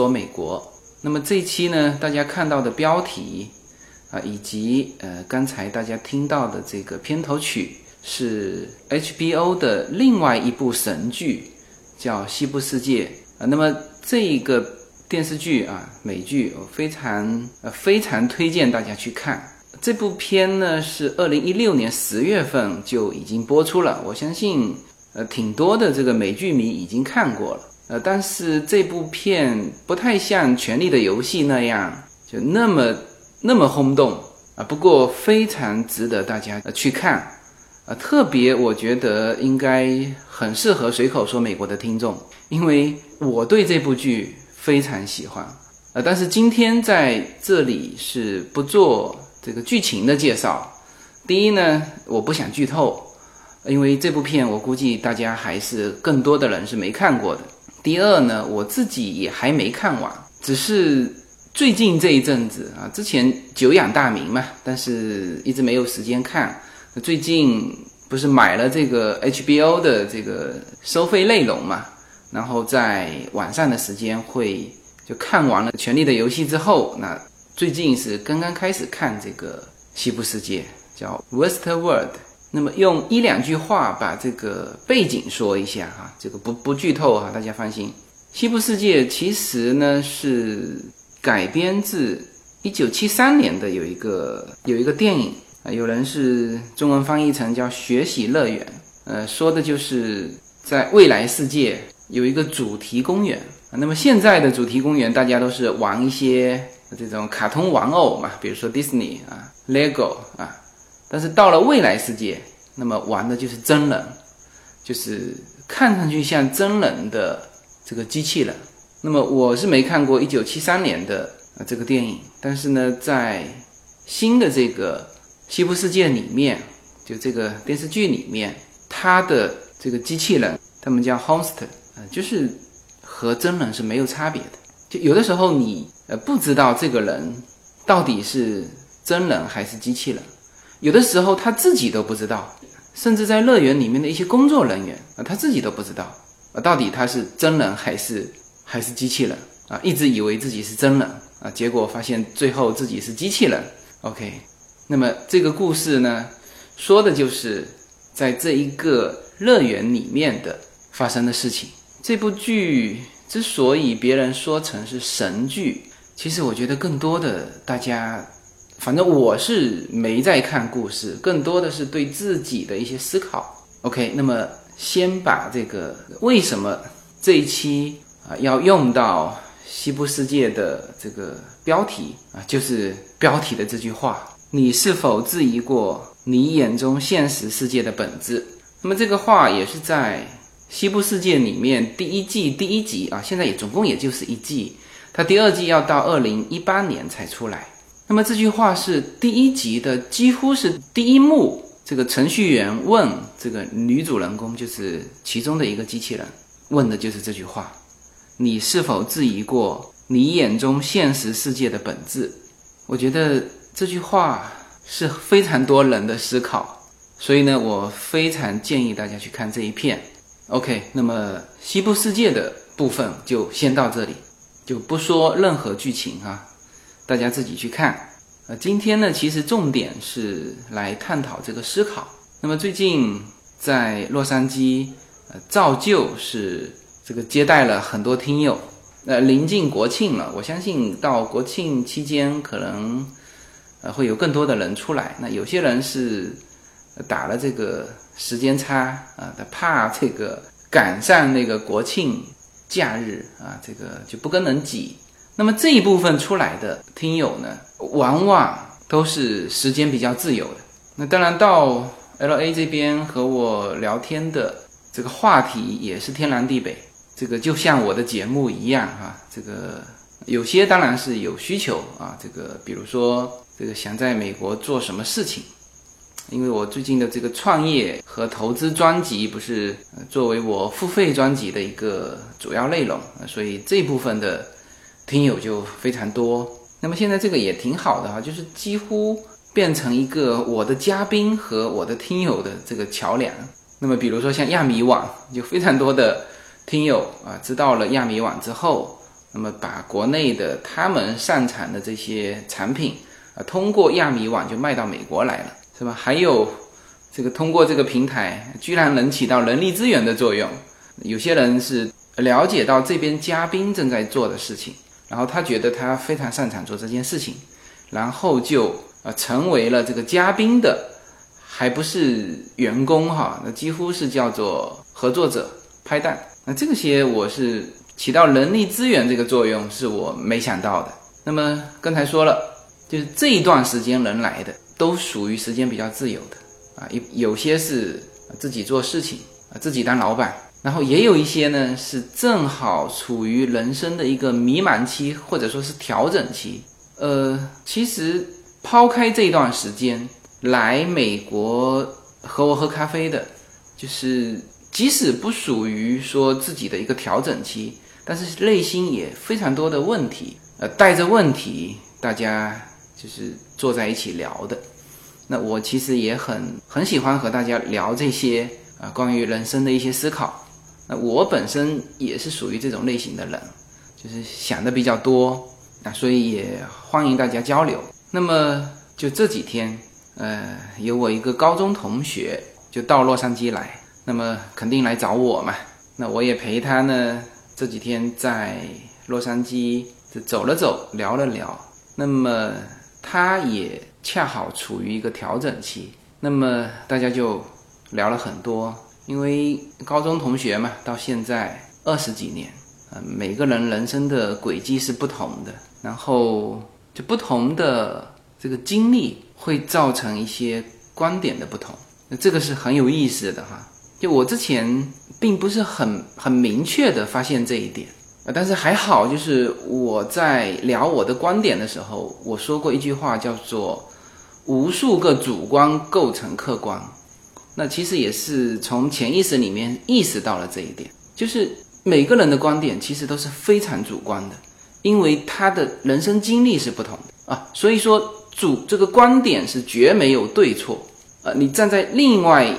说美国。那么这一期呢，大家看到的标题啊，以及呃刚才大家听到的这个片头曲，是 HBO 的另外一部神剧，叫《西部世界》啊。那么这个电视剧啊，美剧，我非常呃非常推荐大家去看。这部片呢是二零一六年十月份就已经播出了，我相信呃挺多的这个美剧迷已经看过了，呃，但是这部片不太像《权力的游戏》那样就那么那么轰动啊，不过非常值得大家去看，啊，特别我觉得应该很适合随口说美国的听众，因为我对这部剧非常喜欢，呃，但是今天在这里是不做。这个剧情的介绍，第一呢，我不想剧透，因为这部片我估计大家还是更多的人是没看过的。第二呢，我自己也还没看完，只是最近这一阵子啊，之前久仰大名嘛，但是一直没有时间看。最近不是买了这个 HBO 的这个收费内容嘛，然后在晚上的时间会就看完了《权力的游戏》之后，那。最近是刚刚开始看这个西部世界，叫 Westworld。那么用一两句话把这个背景说一下哈，这个不不剧透哈，大家放心。西部世界其实呢是改编自一九七三年的有一个有一个电影啊，有人是中文翻译成叫《学习乐园》，呃，说的就是在未来世界有一个主题公园啊。那么现在的主题公园大家都是玩一些。这种卡通玩偶嘛，比如说 Disney 啊、Lego 啊，但是到了未来世界，那么玩的就是真人，就是看上去像真人的这个机器人。那么我是没看过一九七三年的啊这个电影，但是呢，在新的这个西部世界里面，就这个电视剧里面，它的这个机器人，他们叫 Host，啊，就是和真人是没有差别的。就有的时候你呃不知道这个人到底是真人还是机器人，有的时候他自己都不知道，甚至在乐园里面的一些工作人员啊他自己都不知道啊到底他是真人还是还是机器人啊一直以为自己是真人啊结果发现最后自己是机器人。OK，那么这个故事呢说的就是在这一个乐园里面的发生的事情。这部剧。之所以别人说成是神剧，其实我觉得更多的大家，反正我是没在看故事，更多的是对自己的一些思考。OK，那么先把这个为什么这一期啊要用到西部世界的这个标题啊，就是标题的这句话：你是否质疑过你眼中现实世界的本质？那么这个话也是在。西部世界里面第一季第一集啊，现在也总共也就是一季，它第二季要到二零一八年才出来。那么这句话是第一集的几乎是第一幕，这个程序员问这个女主人公，就是其中的一个机器人，问的就是这句话：你是否质疑过你眼中现实世界的本质？我觉得这句话是非常多人的思考，所以呢，我非常建议大家去看这一片。OK，那么西部世界的部分就先到这里，就不说任何剧情哈，大家自己去看。呃，今天呢，其实重点是来探讨这个思考。那么最近在洛杉矶，呃，照旧是这个接待了很多听友。呃，临近国庆了，我相信到国庆期间可能呃会有更多的人出来。那有些人是打了这个。时间差啊，他怕这个赶上那个国庆假日啊，这个就不跟人挤。那么这一部分出来的听友呢，往往都是时间比较自由的。那当然到 L A 这边和我聊天的这个话题也是天南地北。这个就像我的节目一样哈，这个有些当然是有需求啊，这个比如说这个想在美国做什么事情。因为我最近的这个创业和投资专辑不是作为我付费专辑的一个主要内容，所以这部分的听友就非常多。那么现在这个也挺好的哈，就是几乎变成一个我的嘉宾和我的听友的这个桥梁。那么比如说像亚米网，就非常多的听友啊知道了亚米网之后，那么把国内的他们擅长的这些产品啊，通过亚米网就卖到美国来了，是吧？还有这个通过这个平台，居然能起到人力资源的作用。有些人是了解到这边嘉宾正在做的事情，然后他觉得他非常擅长做这件事情，然后就呃成为了这个嘉宾的，还不是员工哈，那几乎是叫做合作者拍档。那这些我是起到人力资源这个作用，是我没想到的。那么刚才说了，就是这一段时间能来的都属于时间比较自由的啊，有有些是自己做事情啊，自己当老板。然后也有一些呢，是正好处于人生的一个迷茫期，或者说是调整期。呃，其实抛开这段时间来美国和我喝咖啡的，就是即使不属于说自己的一个调整期，但是内心也非常多的问题，呃，带着问题，大家就是坐在一起聊的。那我其实也很很喜欢和大家聊这些啊，关于人生的一些思考。那我本身也是属于这种类型的人，就是想的比较多啊，所以也欢迎大家交流。那么就这几天，呃，有我一个高中同学就到洛杉矶来，那么肯定来找我嘛。那我也陪他呢，这几天在洛杉矶就走了走，聊了聊。那么他也恰好处于一个调整期，那么大家就聊了很多。因为高中同学嘛，到现在二十几年，呃，每个人人生的轨迹是不同的，然后就不同的这个经历会造成一些观点的不同，那这个是很有意思的哈。就我之前并不是很很明确的发现这一点啊，但是还好，就是我在聊我的观点的时候，我说过一句话，叫做“无数个主观构成客观”。那其实也是从潜意识里面意识到了这一点，就是每个人的观点其实都是非常主观的，因为他的人生经历是不同的啊，所以说主这个观点是绝没有对错啊。你站在另外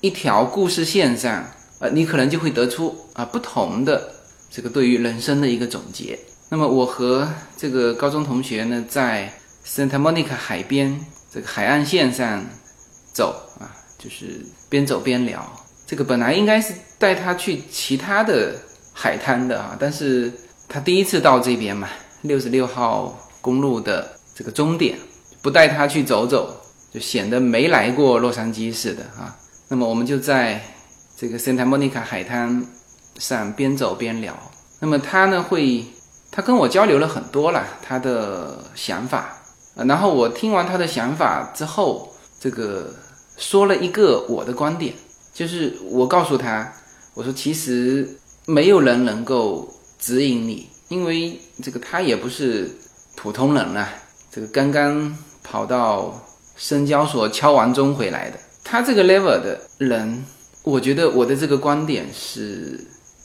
一条故事线上啊，你可能就会得出啊不同的这个对于人生的一个总结。那么我和这个高中同学呢，在 Santa Monica 海边这个海岸线上走啊。就是边走边聊，这个本来应该是带他去其他的海滩的啊，但是他第一次到这边嘛，六十六号公路的这个终点，不带他去走走，就显得没来过洛杉矶似的啊。那么我们就在这个 Santa Monica 海滩上边走边聊。那么他呢会，他跟我交流了很多了他的想法，然后我听完他的想法之后，这个。说了一个我的观点，就是我告诉他，我说其实没有人能够指引你，因为这个他也不是普通人啊，这个刚刚跑到深交所敲完钟回来的，他这个 level 的人，我觉得我的这个观点是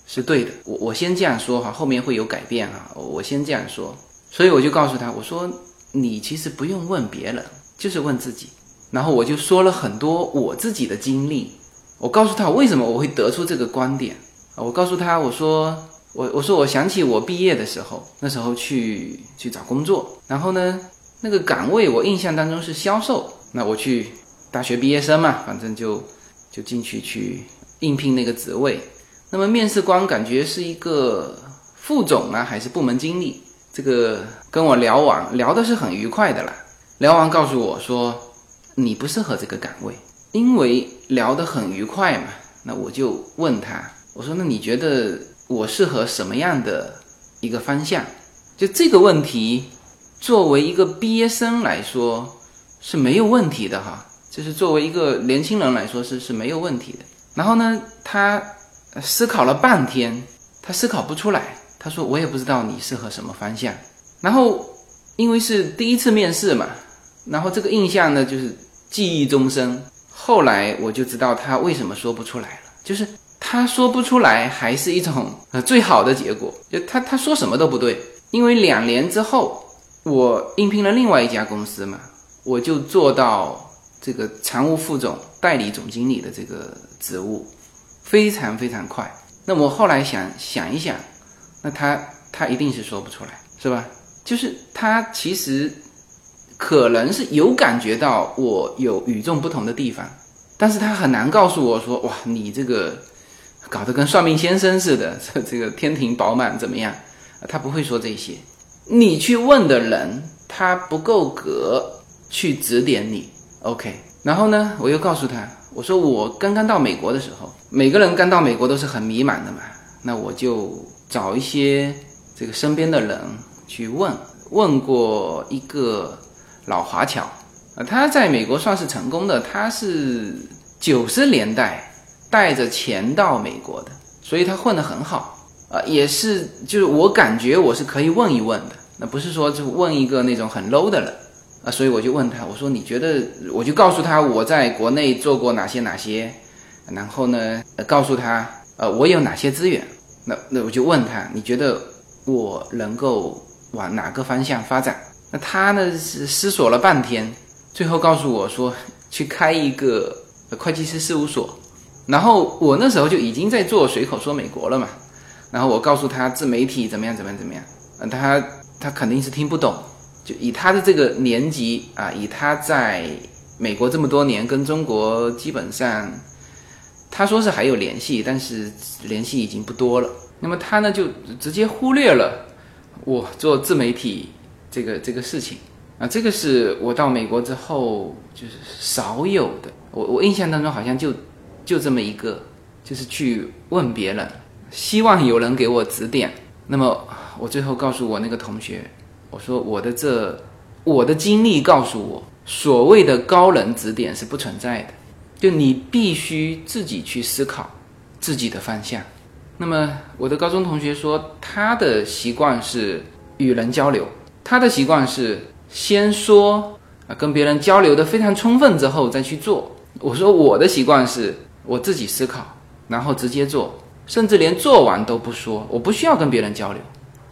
是对的，我我先这样说哈，后面会有改变哈，我先这样说，所以我就告诉他，我说你其实不用问别人，就是问自己。然后我就说了很多我自己的经历，我告诉他为什么我会得出这个观点。啊，我告诉他我说我我说我想起我毕业的时候，那时候去去找工作，然后呢那个岗位我印象当中是销售，那我去大学毕业生嘛，反正就就进去去应聘那个职位，那么面试官感觉是一个副总啊还是部门经理，这个跟我聊完聊的是很愉快的啦，聊完告诉我说。你不适合这个岗位，因为聊得很愉快嘛。那我就问他，我说：“那你觉得我适合什么样的一个方向？”就这个问题，作为一个毕业生来说是没有问题的哈。就是作为一个年轻人来说是是没有问题的。然后呢，他思考了半天，他思考不出来。他说：“我也不知道你适合什么方向。”然后因为是第一次面试嘛。然后这个印象呢，就是记忆终生。后来我就知道他为什么说不出来了，就是他说不出来，还是一种呃最好的结果。就他他说什么都不对，因为两年之后，我应聘了另外一家公司嘛，我就做到这个常务副总、代理总经理的这个职务，非常非常快。那我后来想想一想，那他他一定是说不出来，是吧？就是他其实可能是有感觉到我有与众不同的地方，但是他很难告诉我说，哇，你这个搞得跟算命先生似的，这这个天庭饱满怎么样？他不会说这些。你去问的人，他不够格去指点你。OK，然后呢，我又告诉他，我说我刚刚到美国的时候，每个人刚到美国都是很迷茫的嘛，那我就找一些这个身边的人去问，问过一个老华侨，啊，他在美国算是成功的，他是九十年代带着钱到美国的，所以他混得很好。啊，也是，就是我感觉我是可以问一问的，那不是说就问一个那种很 low 的人啊，所以我就问他，我说你觉得，我就告诉他我在国内做过哪些哪些，然后呢，告诉他呃我有哪些资源，那那我就问他，你觉得我能够往哪个方向发展？那他呢是思索了半天，最后告诉我说去开一个会计师事务所，然后我那时候就已经在做随口说美国了嘛。然后我告诉他自媒体怎么样怎么样怎么样，呃，他他肯定是听不懂，就以他的这个年纪啊，以他在美国这么多年，跟中国基本上，他说是还有联系，但是联系已经不多了。那么他呢就直接忽略了我做自媒体这个这个事情啊，这个是我到美国之后就是少有的。我我印象当中好像就就这么一个，就是去问别人。希望有人给我指点。那么我最后告诉我那个同学，我说我的这我的经历告诉我，所谓的高人指点是不存在的，就你必须自己去思考自己的方向。那么我的高中同学说，他的习惯是与人交流，他的习惯是先说啊，跟别人交流的非常充分之后再去做。我说我的习惯是我自己思考，然后直接做。甚至连做完都不说，我不需要跟别人交流，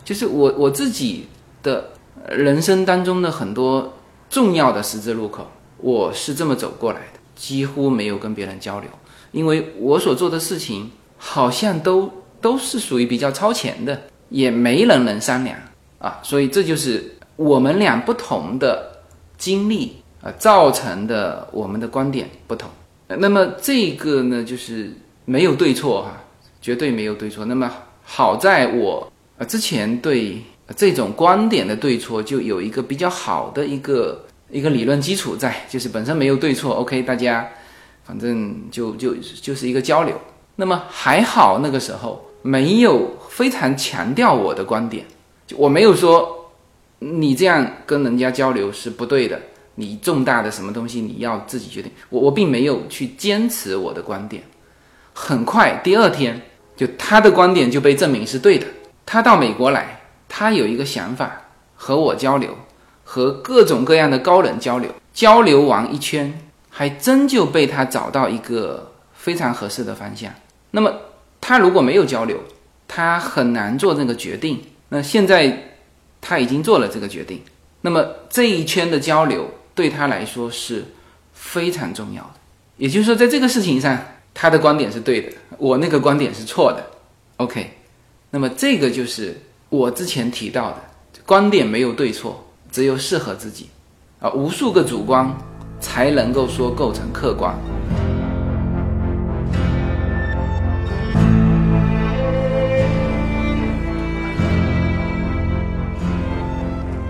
就是我我自己的人生当中的很多重要的十字路口，我是这么走过来的，几乎没有跟别人交流，因为我所做的事情好像都都是属于比较超前的，也没人能商量啊，所以这就是我们俩不同的经历啊造成的我们的观点不同。那么这个呢，就是没有对错哈。绝对没有对错。那么好在我呃之前对这种观点的对错就有一个比较好的一个一个理论基础在，就是本身没有对错。OK，大家反正就就就是一个交流。那么还好那个时候没有非常强调我的观点，我没有说你这样跟人家交流是不对的，你重大的什么东西你要自己决定。我我并没有去坚持我的观点。很快第二天。就他的观点就被证明是对的。他到美国来，他有一个想法，和我交流，和各种各样的高人交流，交流完一圈，还真就被他找到一个非常合适的方向。那么他如果没有交流，他很难做这个决定。那现在他已经做了这个决定，那么这一圈的交流对他来说是非常重要的。也就是说，在这个事情上。他的观点是对的，我那个观点是错的。OK，那么这个就是我之前提到的，观点没有对错，只有适合自己啊，无数个主观才能够说构成客观。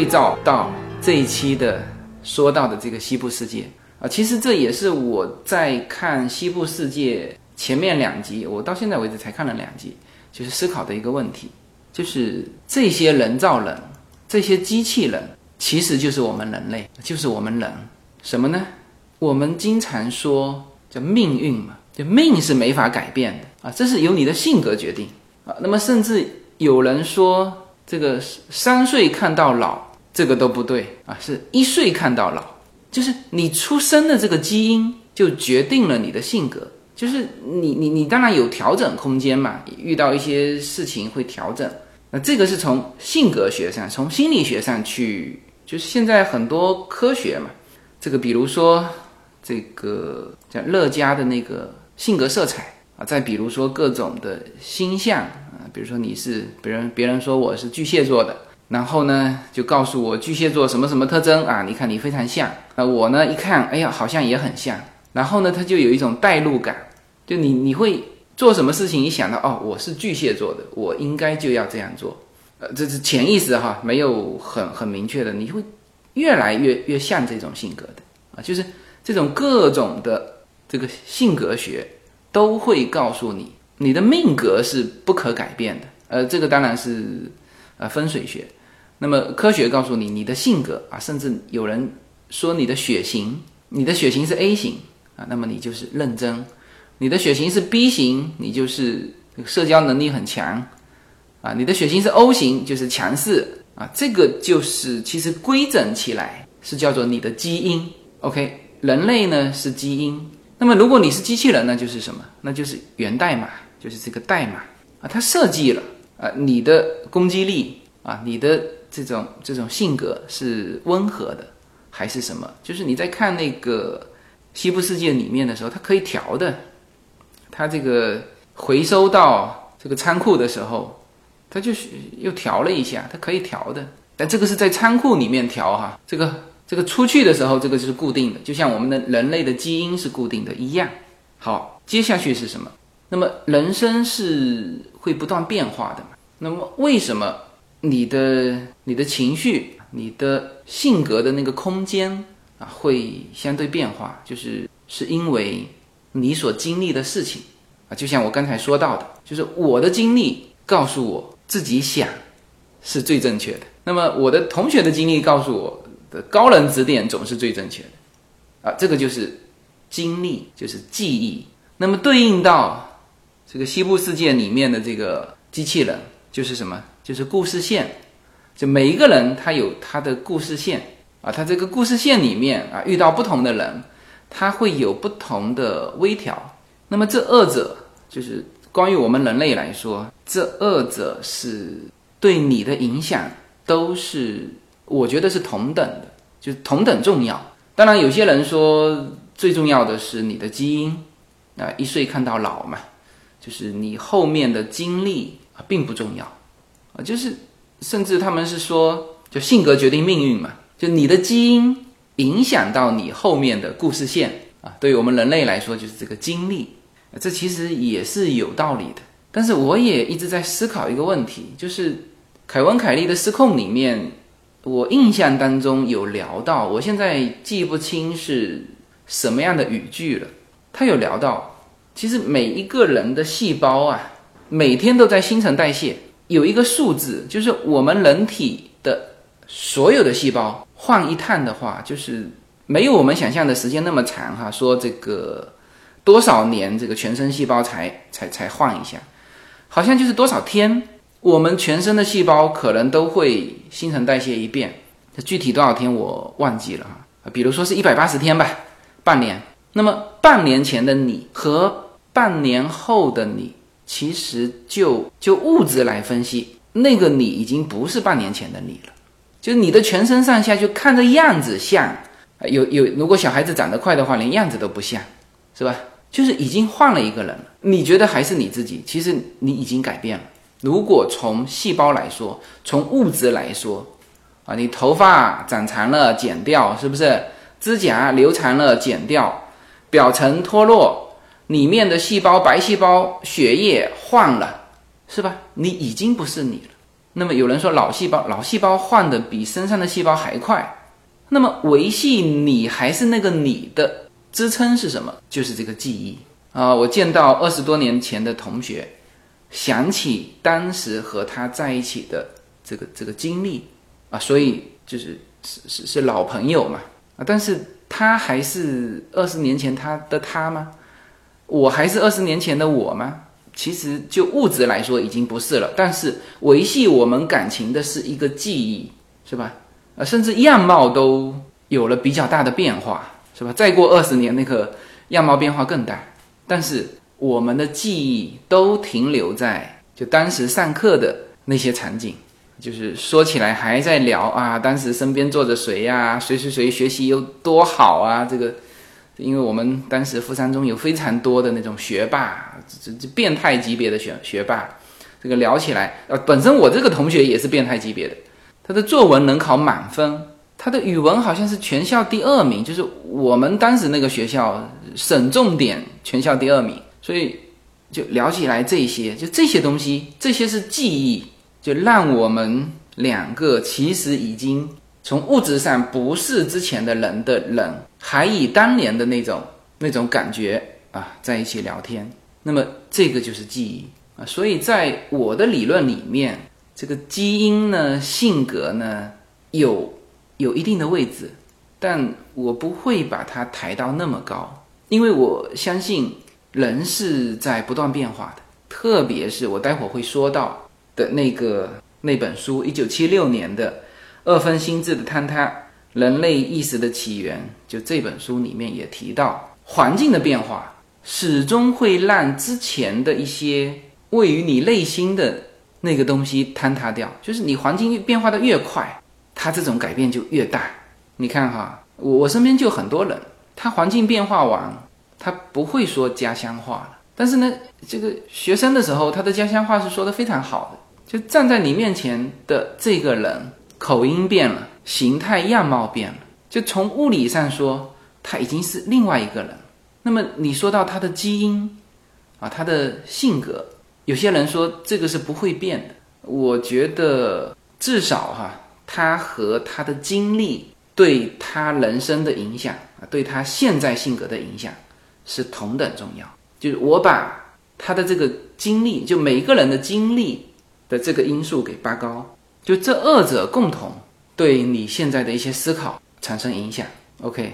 对照到这一期的说到的这个西部世界啊，其实这也是我在看西部世界前面两集，我到现在为止才看了两集，就是思考的一个问题，就是这些人造人，这些机器人，其实就是我们人类，就是我们人，什么呢？我们经常说叫命运嘛，就命是没法改变的啊，这是由你的性格决定啊。那么甚至有人说这个三岁看到老，这个都不对啊，是一岁看到老，就是你出生的这个基因就决定了你的性格，就是你你你当然有调整空间嘛，遇到一些事情会调整。那这个是从性格学上，从心理学上去，就是现在很多科学嘛，这个比如说。这个叫乐嘉的那个性格色彩啊，再比如说各种的星象啊，比如说你是别人别人说我是巨蟹座的，然后呢就告诉我巨蟹座什么什么特征啊，你看你非常像，那我呢一看，哎呀好像也很像，然后呢他就有一种代入感，就你你会做什么事情，一想到哦我是巨蟹座的，我应该就要这样做，呃这是潜意识哈，没有很很明确的，你会越来越越像这种性格的啊，就是。这种各种的这个性格学都会告诉你，你的命格是不可改变的。呃，这个当然是呃风水学。那么科学告诉你，你的性格啊，甚至有人说你的血型，你的血型是 A 型啊，那么你就是认真；你的血型是 B 型，你就是社交能力很强啊；你的血型是 O 型，就是强势啊。这个就是其实规整起来是叫做你的基因。OK。人类呢是基因，那么如果你是机器人那，就是什么？那就是源代码，就是这个代码啊，它设计了啊，你的攻击力啊，你的这种这种性格是温和的还是什么？就是你在看那个西部世界里面的时候，它可以调的，它这个回收到这个仓库的时候，它就是又调了一下，它可以调的，但这个是在仓库里面调哈，这个。这个出去的时候，这个就是固定的，就像我们的人类的基因是固定的一样。好，接下去是什么？那么人生是会不断变化的嘛？那么为什么你的你的情绪、你的性格的那个空间啊会相对变化？就是是因为你所经历的事情啊，就像我刚才说到的，就是我的经历告诉我自己想是最正确的。那么我的同学的经历告诉我。的高人指点总是最正确的，啊，这个就是经历，就是记忆。那么对应到这个西部世界里面的这个机器人，就是什么？就是故事线。就每一个人他有他的故事线啊，他这个故事线里面啊，遇到不同的人，他会有不同的微调。那么这二者就是关于我们人类来说，这二者是对你的影响都是。我觉得是同等的，就是同等重要。当然，有些人说最重要的是你的基因啊，一岁看到老嘛，就是你后面的经历啊并不重要，就是甚至他们是说，就性格决定命运嘛，就你的基因影响到你后面的故事线啊。对于我们人类来说，就是这个经历，这其实也是有道理的。但是我也一直在思考一个问题，就是凯文·凯利的《失控》里面。我印象当中有聊到，我现在记不清是什么样的语句了。他有聊到，其实每一个人的细胞啊，每天都在新陈代谢，有一个数字，就是我们人体的所有的细胞换一趟的话，就是没有我们想象的时间那么长哈。说这个多少年，这个全身细胞才才才换一下，好像就是多少天。我们全身的细胞可能都会新陈代谢一遍，这具体多少天我忘记了哈，比如说是一百八十天吧，半年。那么半年前的你和半年后的你，其实就就物质来分析，那个你已经不是半年前的你了，就是你的全身上下就看着样子像，有有如果小孩子长得快的话，连样子都不像，是吧？就是已经换了一个人了。你觉得还是你自己，其实你已经改变了。如果从细胞来说，从物质来说，啊，你头发长长了剪掉，是不是？指甲留长了剪掉，表层脱落，里面的细胞、白细胞、血液换了，是吧？你已经不是你了。那么有人说脑细胞，脑细胞换的比身上的细胞还快。那么维系你还是那个你的支撑是什么？就是这个记忆啊！我见到二十多年前的同学，想起当时和他在一起的这个这个经历啊，所以就是是是是老朋友嘛啊！但是他还是二十年前他的他吗？我还是二十年前的我吗？其实就物质来说已经不是了，但是维系我们感情的是一个记忆，是吧？呃，甚至样貌都有了比较大的变化，是吧？再过二十年，那个样貌变化更大。但是我们的记忆都停留在就当时上课的那些场景，就是说起来还在聊啊，当时身边坐着谁呀？谁谁谁学习有多好啊？这个，因为我们当时富山中有非常多的那种学霸，这这变态级别的学学霸，这个聊起来，呃，本身我这个同学也是变态级别的。他的作文能考满分，他的语文好像是全校第二名，就是我们当时那个学校省重点全校第二名，所以就聊起来这些，就这些东西，这些是记忆，就让我们两个其实已经从物质上不是之前的人的人，还以当年的那种那种感觉啊在一起聊天，那么这个就是记忆啊，所以在我的理论里面。这个基因呢，性格呢，有有一定的位置，但我不会把它抬到那么高，因为我相信人是在不断变化的，特别是我待会儿会说到的那个那本书，一九七六年的《二分心智的坍塌：人类意识的起源》，就这本书里面也提到，环境的变化始终会让之前的一些位于你内心的。那个东西坍塌掉，就是你环境变化的越快，它这种改变就越大。你看哈，我我身边就很多人，他环境变化完，他不会说家乡话了。但是呢，这个学生的时候，他的家乡话是说的非常好的。就站在你面前的这个人，口音变了，形态样貌变了，就从物理上说，他已经是另外一个人。那么你说到他的基因，啊，他的性格。有些人说这个是不会变的，我觉得至少哈，他和他的经历对他人生的影响啊，对他现在性格的影响是同等重要。就是我把他的这个经历，就每个人的经历的这个因素给拔高，就这二者共同对你现在的一些思考产生影响。OK，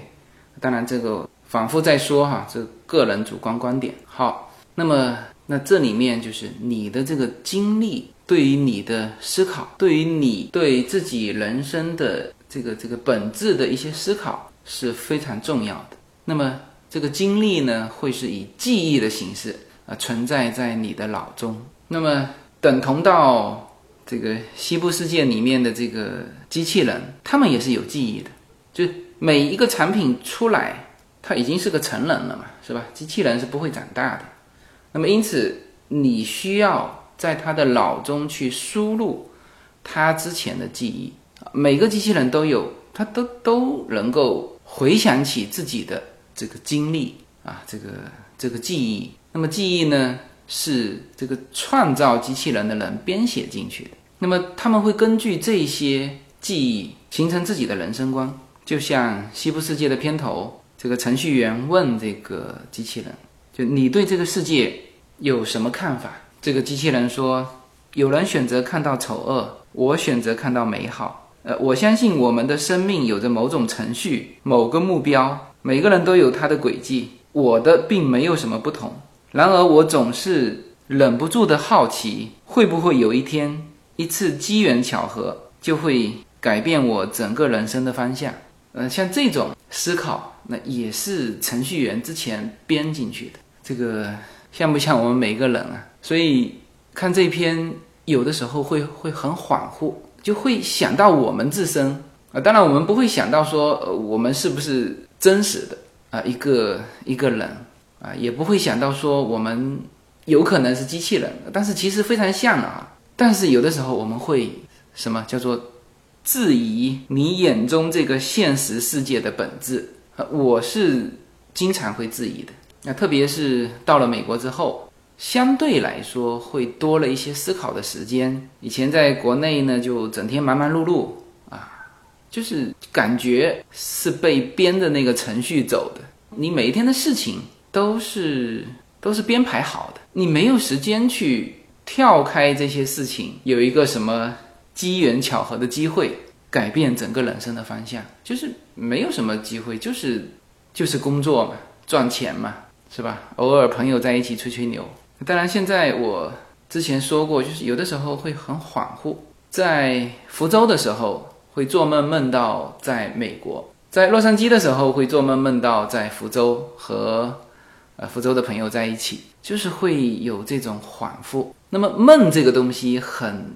当然这个反复在说哈，这个人主观观点。好，那么。那这里面就是你的这个经历，对于你的思考，对于你对自己人生的这个这个本质的一些思考是非常重要的。那么这个经历呢，会是以记忆的形式啊存在在你的脑中。那么等同到这个西部世界里面的这个机器人，他们也是有记忆的。就每一个产品出来，它已经是个成人了嘛，是吧？机器人是不会长大的。那么，因此你需要在他的脑中去输入他之前的记忆。每个机器人都有，他都都能够回想起自己的这个经历啊，这个这个记忆。那么记忆呢，是这个创造机器人的人编写进去的。那么他们会根据这些记忆形成自己的人生观。就像《西部世界》的片头，这个程序员问这个机器人：“就你对这个世界？”有什么看法？这个机器人说：“有人选择看到丑恶，我选择看到美好。呃，我相信我们的生命有着某种程序、某个目标，每个人都有他的轨迹。我的并没有什么不同。然而，我总是忍不住的好奇，会不会有一天，一次机缘巧合就会改变我整个人生的方向？呃，像这种思考，那也是程序员之前编进去的。这个。”像不像我们每个人啊？所以看这篇，有的时候会会很恍惚，就会想到我们自身啊。当然，我们不会想到说，呃，我们是不是真实的啊？一个一个人啊，也不会想到说我们有可能是机器人，但是其实非常像啊。但是有的时候我们会什么叫做质疑你眼中这个现实世界的本质？我是经常会质疑的。那特别是到了美国之后，相对来说会多了一些思考的时间。以前在国内呢，就整天忙忙碌碌啊，就是感觉是被编的那个程序走的。你每一天的事情都是都是编排好的，你没有时间去跳开这些事情，有一个什么机缘巧合的机会改变整个人生的方向，就是没有什么机会，就是就是工作嘛，赚钱嘛，是吧？偶尔朋友在一起吹吹牛。当然，现在我之前说过，就是有的时候会很恍惚。在福州的时候，会做梦梦到在美国；在洛杉矶的时候，会做梦梦到在福州和呃福州的朋友在一起，就是会有这种恍惚。那么梦这个东西很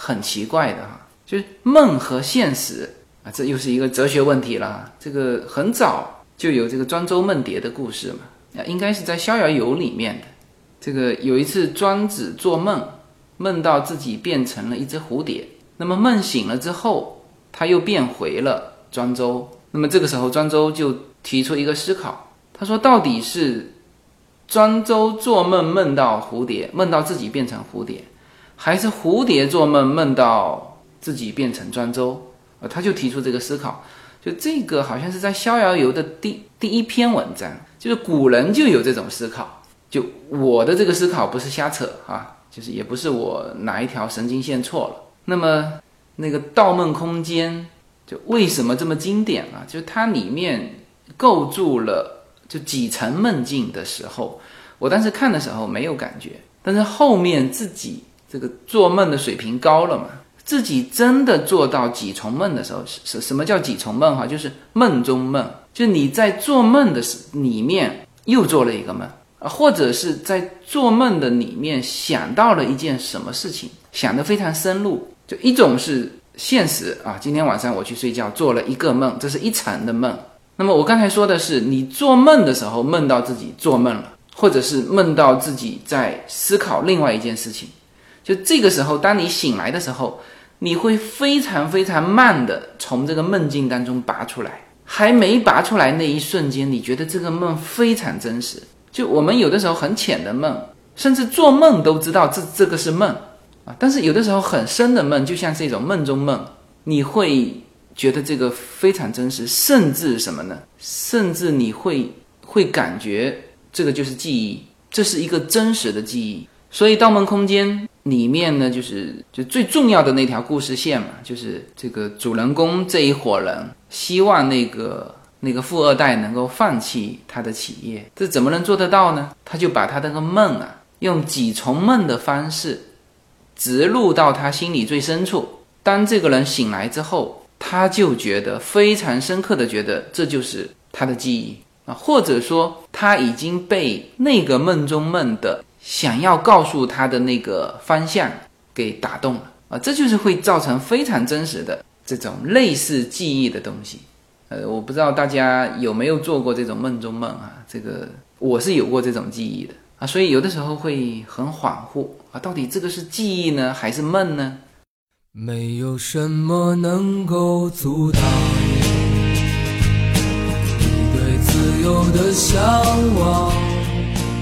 很奇怪的哈，就是梦和现实啊，这又是一个哲学问题了。这个很早就有这个庄周梦蝶的故事嘛，啊，应该是在《逍遥游》里面的。这个有一次，庄子做梦，梦到自己变成了一只蝴蝶。那么梦醒了之后，他又变回了庄周。那么这个时候，庄周就提出一个思考，他说：“到底是庄周做梦梦到蝴蝶，梦到自己变成蝴蝶，还是蝴蝶做梦梦到自己变成庄周？”呃，他就提出这个思考，就这个好像是在《逍遥游》的第第一篇文章，就是古人就有这种思考。就我的这个思考不是瞎扯啊，就是也不是我哪一条神经线错了。那么那个《盗梦空间》就为什么这么经典啊？就它里面构筑了就几层梦境的时候，我当时看的时候没有感觉，但是后面自己这个做梦的水平高了嘛，自己真的做到几重梦的时候，什什么叫几重梦哈？就是梦中梦，就你在做梦的时里面又做了一个梦。啊，或者是在做梦的里面想到了一件什么事情，想得非常深入。就一种是现实啊，今天晚上我去睡觉做了一个梦，这是一层的梦。那么我刚才说的是，你做梦的时候梦到自己做梦了，或者是梦到自己在思考另外一件事情。就这个时候，当你醒来的时候，你会非常非常慢的从这个梦境当中拔出来，还没拔出来那一瞬间，你觉得这个梦非常真实。就我们有的时候很浅的梦，甚至做梦都知道这这个是梦啊。但是有的时候很深的梦，就像是一种梦中梦，你会觉得这个非常真实，甚至什么呢？甚至你会会感觉这个就是记忆，这是一个真实的记忆。所以《盗梦空间》里面呢，就是就最重要的那条故事线嘛，就是这个主人公这一伙人希望那个。那个富二代能够放弃他的企业，这怎么能做得到呢？他就把他那个梦啊，用几重梦的方式植入到他心里最深处。当这个人醒来之后，他就觉得非常深刻的觉得这就是他的记忆啊，或者说他已经被那个梦中梦的想要告诉他的那个方向给打动了啊，这就是会造成非常真实的这种类似记忆的东西。呃，我不知道大家有没有做过这种梦中梦啊？这个我是有过这种记忆的啊，所以有的时候会很恍惚啊，到底这个是记忆呢，还是梦呢？没有什么能够阻挡你对自由的向往。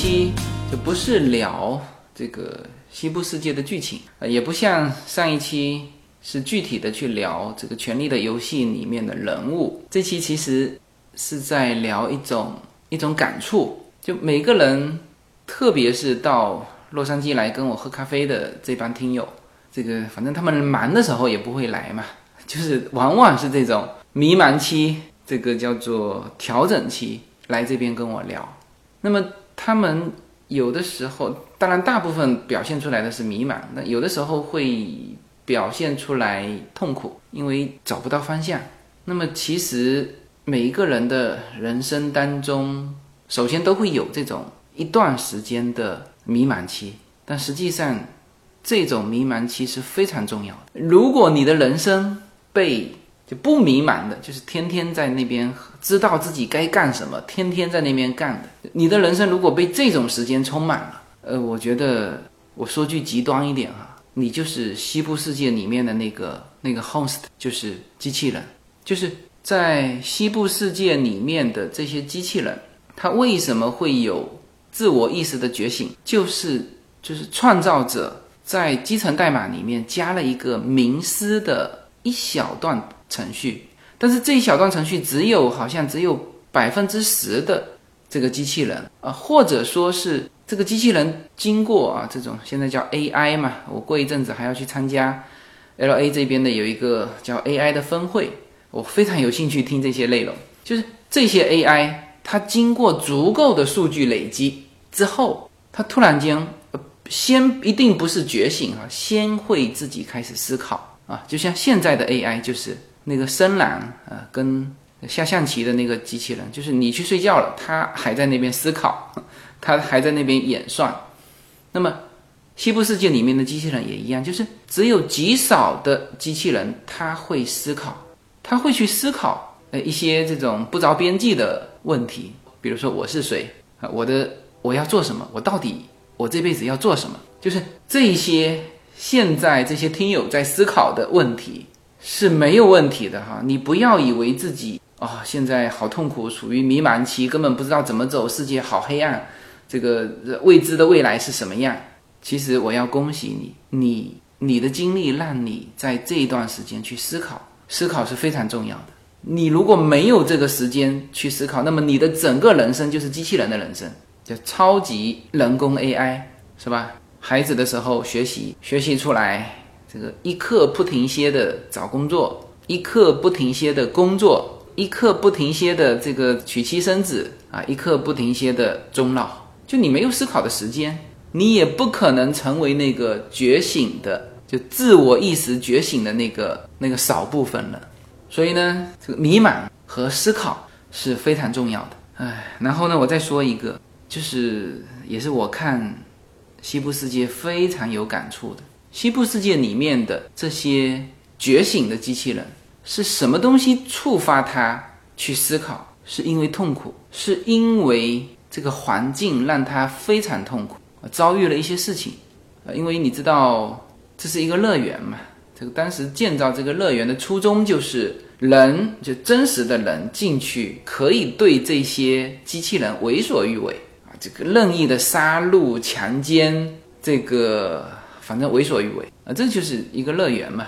期就不是聊这个西部世界的剧情，呃，也不像上一期。是具体的去聊这个《权力的游戏》里面的人物。这期其实是在聊一种一种感触，就每个人特别是到洛杉矶来跟我喝咖啡的这帮听友，这个反正他们忙的时候也不会来嘛，就是往往是这种迷茫期，这个叫做调整期来这边跟我聊。那么他们有的时候，当然大部分表现出来的是迷茫，那有的时候会表现出来痛苦，因为找不到方向。那么其实。每一个人的人生当中，首先都会有这种一段时间的迷茫。期，但实际上，这种迷茫。期是非常重要的。如果你的人生被就不迷茫的，就是天天在那边知道自己该干什么，天天在那边干的，你的人生如果被这种时间充满了，呃，我觉得我说句极端一点哈，你就是西部世界里面的那个那个 host，就是机器人，就是。在西部世界里面的这些机器人，它为什么会有自我意识的觉醒？就是就是创造者在基层代码里面加了一个冥思的一小段程序，但是这一小段程序只有好像只有百分之十的这个机器人啊，或者说是这个机器人经过啊这种现在叫 AI 嘛，我过一阵子还要去参加 LA 这边的有一个叫 AI 的分会。我非常有兴趣听这些内容，就是这些 AI，它经过足够的数据累积之后，它突然间，先一定不是觉醒啊，先会自己开始思考啊，就像现在的 AI，就是那个深蓝啊，跟下象棋的那个机器人，就是你去睡觉了，它还在那边思考，它还在那边演算。那么西部世界里面的机器人也一样，就是只有极少的机器人，它会思考。他会去思考呃一些这种不着边际的问题，比如说我是谁啊，我的我要做什么，我到底我这辈子要做什么？就是这一些现在这些听友在思考的问题是没有问题的哈，你不要以为自己啊现在好痛苦，处于迷茫期，根本不知道怎么走，世界好黑暗，这个未知的未来是什么样？其实我要恭喜你，你你的经历让你在这一段时间去思考。思考是非常重要的。你如果没有这个时间去思考，那么你的整个人生就是机器人的人生，叫超级人工 AI，是吧？孩子的时候学习，学习出来，这个一刻不停歇的找工作，一刻不停歇的工作，一刻不停歇的这个娶妻生子啊，一刻不停歇的终老。就你没有思考的时间，你也不可能成为那个觉醒的。就自我意识觉醒的那个那个少部分了，所以呢，这个迷茫和思考是非常重要的。哎，然后呢，我再说一个，就是也是我看西部世界非常有感触的。西部世界里面的这些觉醒的机器人，是什么东西触发他去思考？是因为痛苦，是因为这个环境让他非常痛苦，遭遇了一些事情。呃，因为你知道。这是一个乐园嘛？这个当时建造这个乐园的初衷就是人，就真实的人进去可以对这些机器人为所欲为啊，这个任意的杀戮、强奸，这个反正为所欲为啊，这就是一个乐园嘛。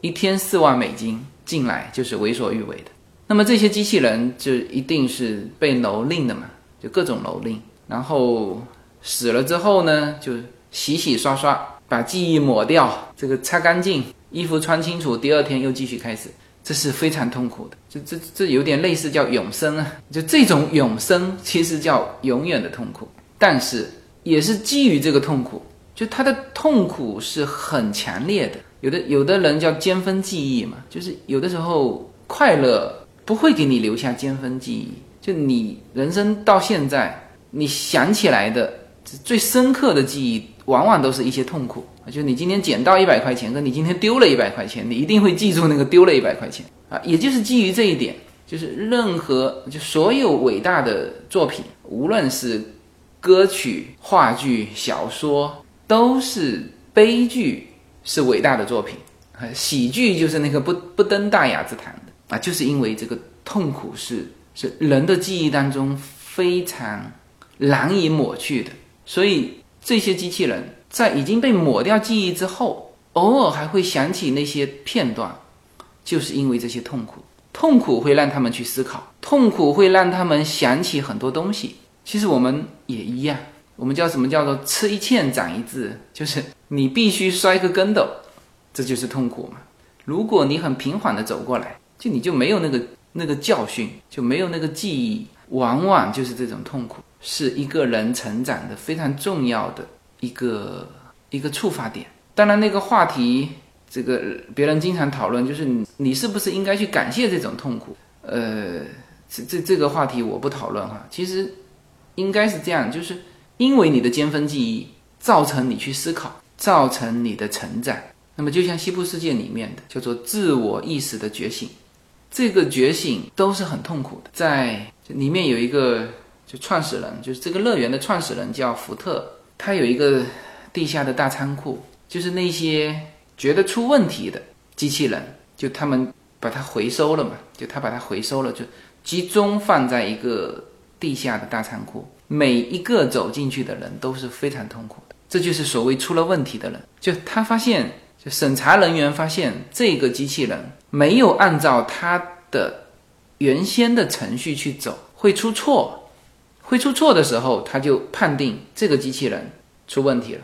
一天四万美金进来就是为所欲为的。那么这些机器人就一定是被蹂躏的嘛，就各种蹂躏，然后死了之后呢，就洗洗刷刷。把记忆抹掉，这个擦干净，衣服穿清楚，第二天又继续开始，这是非常痛苦的。这这这有点类似叫永生啊，就这种永生其实叫永远的痛苦，但是也是基于这个痛苦，就他的痛苦是很强烈的。有的有的人叫尖峰记忆嘛，就是有的时候快乐不会给你留下尖峰记忆，就你人生到现在你想起来的最深刻的记忆。往往都是一些痛苦啊，就你今天捡到一百块钱，跟你今天丢了一百块钱，你一定会记住那个丢了一百块钱啊。也就是基于这一点，就是任何就所有伟大的作品，无论是歌曲、话剧、小说，都是悲剧是伟大的作品啊，喜剧就是那个不不登大雅之堂的啊，就是因为这个痛苦是是人的记忆当中非常难以抹去的，所以。这些机器人在已经被抹掉记忆之后，偶尔还会想起那些片段，就是因为这些痛苦。痛苦会让他们去思考，痛苦会让他们想起很多东西。其实我们也一样，我们叫什么叫做吃一堑长一智，就是你必须摔个跟斗，这就是痛苦嘛。如果你很平缓的走过来，就你就没有那个那个教训，就没有那个记忆，往往就是这种痛苦，是一个人成长的非常重要的一个一个触发点。当然，那个话题，这个别人经常讨论，就是你你是不是应该去感谢这种痛苦？呃，这这这个话题我不讨论哈。其实应该是这样，就是因为你的尖峰记忆造成你去思考，造成你的成长。那么，就像西部世界里面的叫做自我意识的觉醒，这个觉醒都是很痛苦的。在里面有一个就创始人，就是这个乐园的创始人叫福特，他有一个地下的大仓库，就是那些觉得出问题的机器人，就他们把它回收了嘛，就他把它回收了，就集中放在一个地下的大仓库，每一个走进去的人都是非常痛苦的。这就是所谓出了问题的人，就他发现。就审查人员发现这个机器人没有按照他的原先的程序去走，会出错，会出错的时候，他就判定这个机器人出问题了，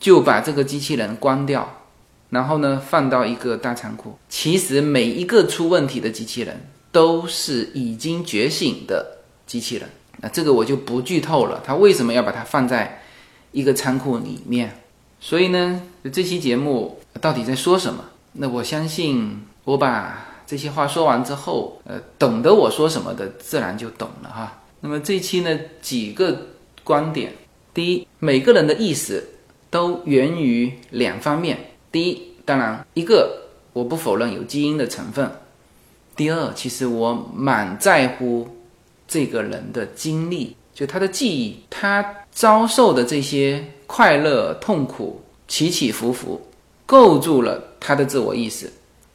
就把这个机器人关掉，然后呢放到一个大仓库。其实每一个出问题的机器人都是已经觉醒的机器人，那这个我就不剧透了。他为什么要把它放在一个仓库里面？所以呢，这期节目。到底在说什么？那我相信，我把这些话说完之后，呃，懂得我说什么的自然就懂了哈。那么这期呢，几个观点：第一，每个人的意识都源于两方面；第一，当然一个我不否认有基因的成分；第二，其实我蛮在乎这个人的经历，就他的记忆，他遭受的这些快乐、痛苦、起起伏伏。构筑了他的自我意识，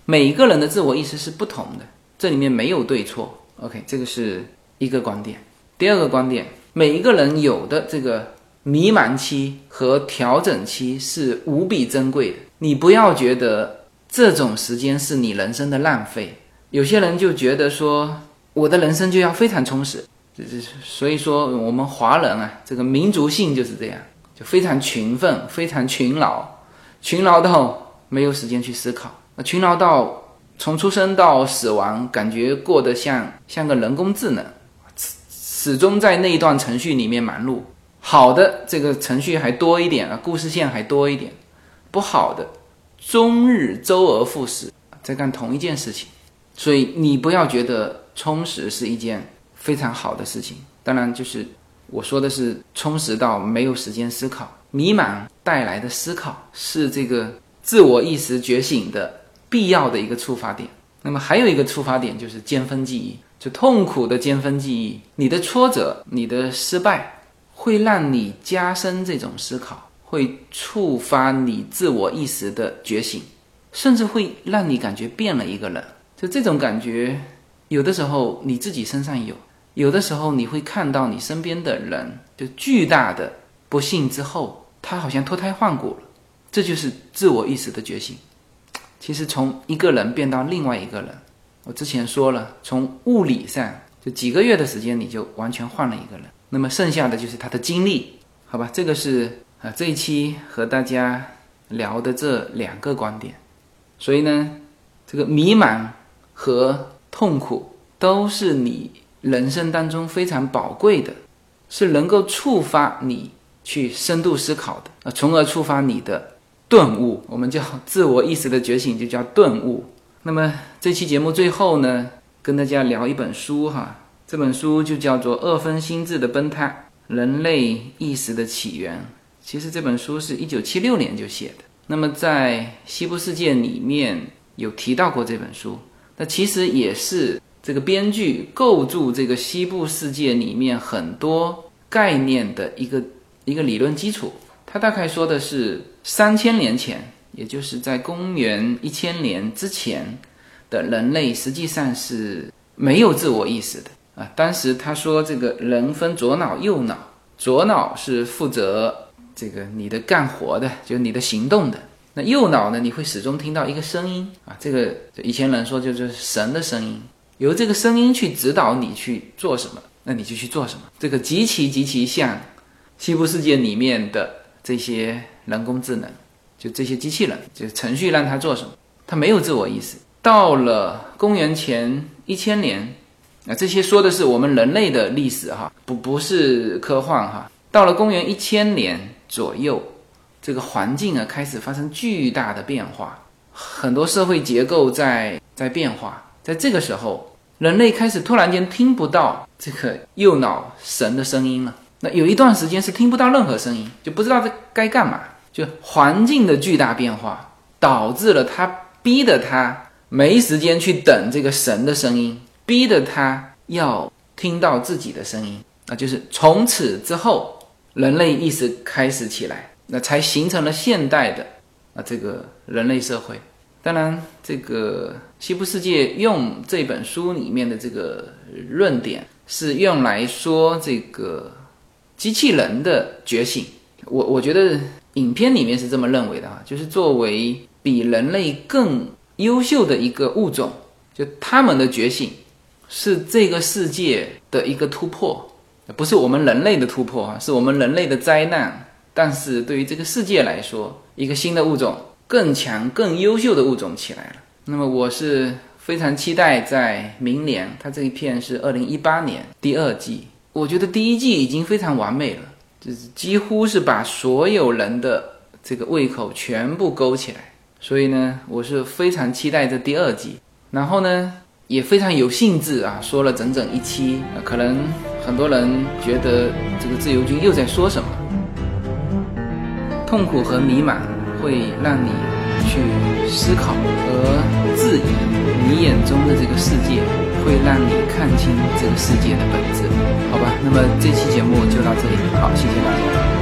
每一个人的自我意识是不同的，这里面没有对错。OK，这个是一个观点。第二个观点，每一个人有的这个迷茫期和调整期是无比珍贵的，你不要觉得这种时间是你人生的浪费。有些人就觉得说，我的人生就要非常充实，这这所以说我们华人啊，这个民族性就是这样，就非常勤奋，非常勤劳。勤劳到没有时间去思考，勤劳到从出生到死亡，感觉过得像像个人工智能，始始终在那一段程序里面忙碌。好的，这个程序还多一点啊，故事线还多一点；不好的，终日周而复始，在干同一件事情。所以你不要觉得充实是一件非常好的事情。当然，就是我说的是充实到没有时间思考。迷茫带来的思考是这个自我意识觉醒的必要的一个触发点。那么还有一个触发点就是尖峰记忆，就痛苦的尖峰记忆。你的挫折、你的失败，会让你加深这种思考，会触发你自我意识的觉醒，甚至会让你感觉变了一个人。就这种感觉，有的时候你自己身上有，有的时候你会看到你身边的人，就巨大的。不幸之后，他好像脱胎换骨了，这就是自我意识的觉醒。其实从一个人变到另外一个人，我之前说了，从物理上就几个月的时间，你就完全换了一个人。那么剩下的就是他的经历，好吧？这个是啊这一期和大家聊的这两个观点。所以呢，这个迷茫和痛苦都是你人生当中非常宝贵的，是能够触发你。去深度思考的啊，从而触发你的顿悟，我们叫自我意识的觉醒，就叫顿悟。那么这期节目最后呢，跟大家聊一本书哈，这本书就叫做《二分心智的崩塌：人类意识的起源》。其实这本书是一九七六年就写的。那么在西部世界里面有提到过这本书，那其实也是这个编剧构筑这个西部世界里面很多概念的一个。一个理论基础，他大概说的是三千年前，也就是在公元一千年之前的人类，实际上是没有自我意识的啊。当时他说，这个人分左脑右脑，左脑是负责这个你的干活的，就是你的行动的；那右脑呢，你会始终听到一个声音啊，这个以前人说就是神的声音，由这个声音去指导你去做什么，那你就去做什么。这个极其极其像。西部世界里面的这些人工智能，就这些机器人，就程序让它做什么，它没有自我意识。到了公元前一千年，啊，这些说的是我们人类的历史哈，不不是科幻哈。到了公元一千年左右，这个环境啊开始发生巨大的变化，很多社会结构在在变化。在这个时候，人类开始突然间听不到这个右脑神的声音了。那有一段时间是听不到任何声音，就不知道这该干嘛。就环境的巨大变化，导致了他逼得他没时间去等这个神的声音，逼得他要听到自己的声音。那就是从此之后，人类意识开始起来，那才形成了现代的啊这个人类社会。当然，这个西部世界用这本书里面的这个论点，是用来说这个。机器人的觉醒，我我觉得影片里面是这么认为的啊，就是作为比人类更优秀的一个物种，就他们的觉醒是这个世界的一个突破，不是我们人类的突破啊，是我们人类的灾难。但是对于这个世界来说，一个新的物种，更强、更优秀的物种起来了。那么我是非常期待在明年，它这一片是二零一八年第二季。我觉得第一季已经非常完美了，就是几乎是把所有人的这个胃口全部勾起来，所以呢，我是非常期待这第二季。然后呢，也非常有兴致啊，说了整整一期。可能很多人觉得这个自由军又在说什么，痛苦和迷茫会让你去思考和质疑你眼中的这个世界。会让你看清这个世界的本质，好吧？那么这期节目就到这里，好，谢谢大家。